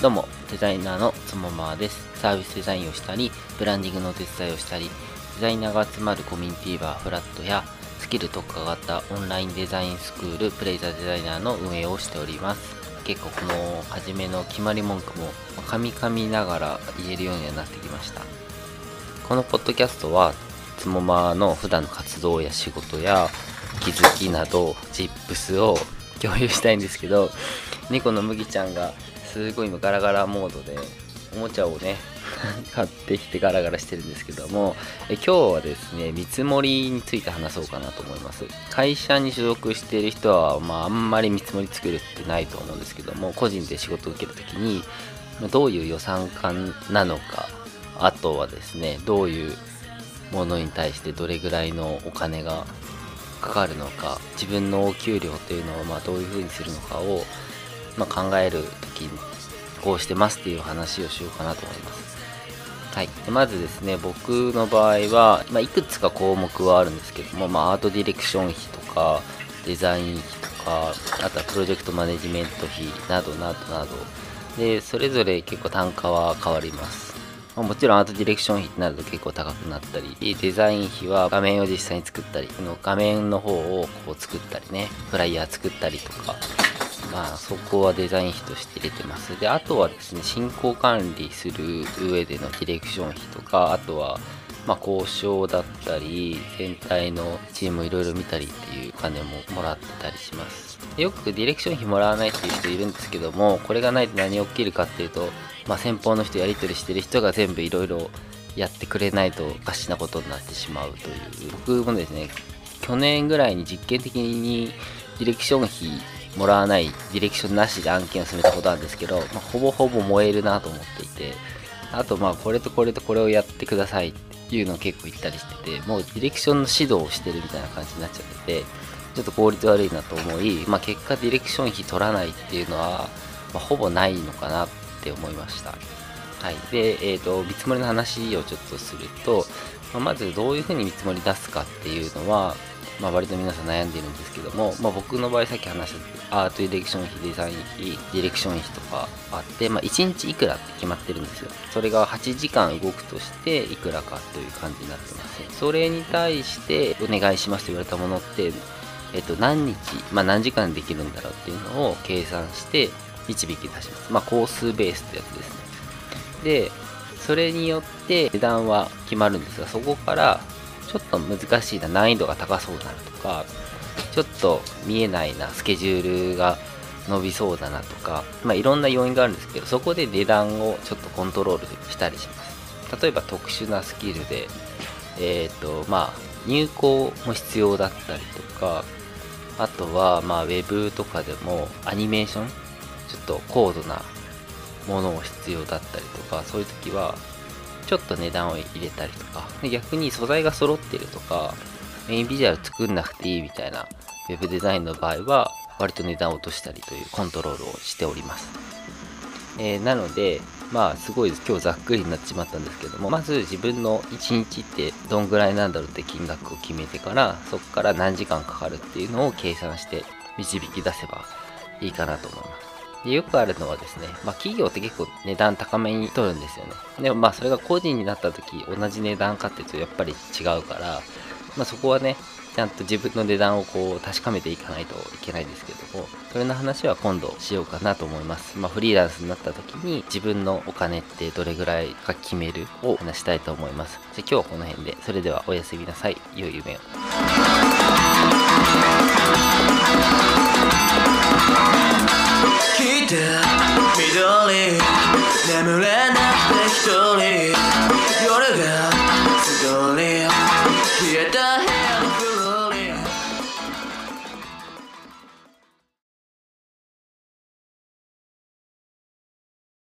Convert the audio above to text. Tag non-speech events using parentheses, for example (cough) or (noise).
どうも、デザイナーのつもまーです。サービスデザインをしたり、ブランディングのお手伝いをしたり、デザイナーが集まるコミュニティバーフラットや、スキル特化型オンラインデザインスクールプレイザーデザイナーの運営をしております。結構この初めの決まり文句も噛み噛みながら言えるようにはなってきました。このポッドキャストは、つもまーの普段の活動や仕事や気づきなど、チップスを共有したいんですけど、猫の麦ちゃんがすごい今ガラガラモードでおもちゃをね (laughs) 買ってきてガラガラしてるんですけどもえ今日はですね見積もりについて話そうかなと思います。会社に所属している人は、まあ、あんまり見積もり作るってないと思うんですけども個人で仕事を受けるときにどういう予算感なのかあとはですねどういうものに対してどれぐらいのお金がかかるのか自分のお給料というのをまあどういうふうにするのかをまあ、考える時にこうしてますっていう話をしようかなと思います。はい、でまずですね僕の場合は、まあ、いくつか項目はあるんですけども、まあ、アートディレクション費とかデザイン費とかあとはプロジェクトマネジメント費などなどなど。でそれぞれ結構単価は変わります、ま、もちろんアートディレクション費ってなると結構高くなったりデザイン費は画面を実際に作ったりこの画面の方をこう作ったりねフライヤー作ったりとかまあ、そこはデザイン費として入れてます。で、あとはですね、進行管理する上でのディレクション費とか、あとは、まあ、交渉だったり、全体のチームをいろいろ見たりっていうお金ももらってたりします。よくディレクション費もらわないっていう人いるんですけども、これがないと何起きるかっていうと、まあ、先方の人やり取りしてる人が全部いろいろやってくれないとおかしなことになってしまうという。僕もですね、去年ぐらいに実験的にディレクション費もらわないディレクションなしで案件を進めたことなんですけど、まあ、ほぼほぼ燃えるなと思っていてあとまあこれとこれとこれをやってくださいっていうのを結構言ったりしててもうディレクションの指導をしてるみたいな感じになっちゃっててちょっと効率悪いなと思い、まあ、結果ディレクション費取らないっていうのは、まあ、ほぼないのかなって思いました。はい。でえっ、ー、と見積もりの話をちょっとすると、まあ、まずどういうふうに見積もり出すかっていうのはまあ、割と皆さん悩んでるんですけども、まあ、僕の場合さっき話したアートディレクション費デザイン費ディレクション費とかあって、まあ、1日いくらって決まってるんですよそれが8時間動くとしていくらかという感じになってますそれに対してお願いしますと言われたものってえっと、何日、まあ、何時間できるんだろうっていうのを計算して導き出します。まあ、工数ベースってやつですね。で、それによって値段は決まるんですが、そこからちょっと難しいな、難易度が高そうだなとか、ちょっと見えないな、スケジュールが伸びそうだなとか、まあ、いろんな要因があるんですけど、そこで値段をちょっとコントロールしたりします。例えば特殊なスキルで、えっ、ー、と、まあ、入稿も必要だったりとか、あとは、まあ、ウェブとかでもアニメーション、ちょっと高度なものを必要だったりとか、そういう時は、ちょっと値段を入れたりとか、逆に素材が揃ってるとか、メインビジュアル作んなくていいみたいな web デザインの場合は、割と値段を落としたりというコントロールをしております。えー、なので、まあすごい今日ざっくりになってしまったんですけども、まず自分の1日ってどんぐらいなんだろうって金額を決めてから、そこから何時間かかるっていうのを計算して導き出せばいいかなと思います。でよくあるのはですね、まあ、企業って結構値段高めに取るんですよね。でもまあそれが個人になった時同じ値段かっていうとやっぱり違うから、まあ、そこはね、ちゃんと自分の値段をこう確かめていかないといけないですけども、それの話は今度しようかなと思います。まあ、フリーランスになった時に自分のお金ってどれぐらいか決めるを話したいと思います。じゃ今日はこの辺で、それではおやすみなさい。良い夢を。眠れない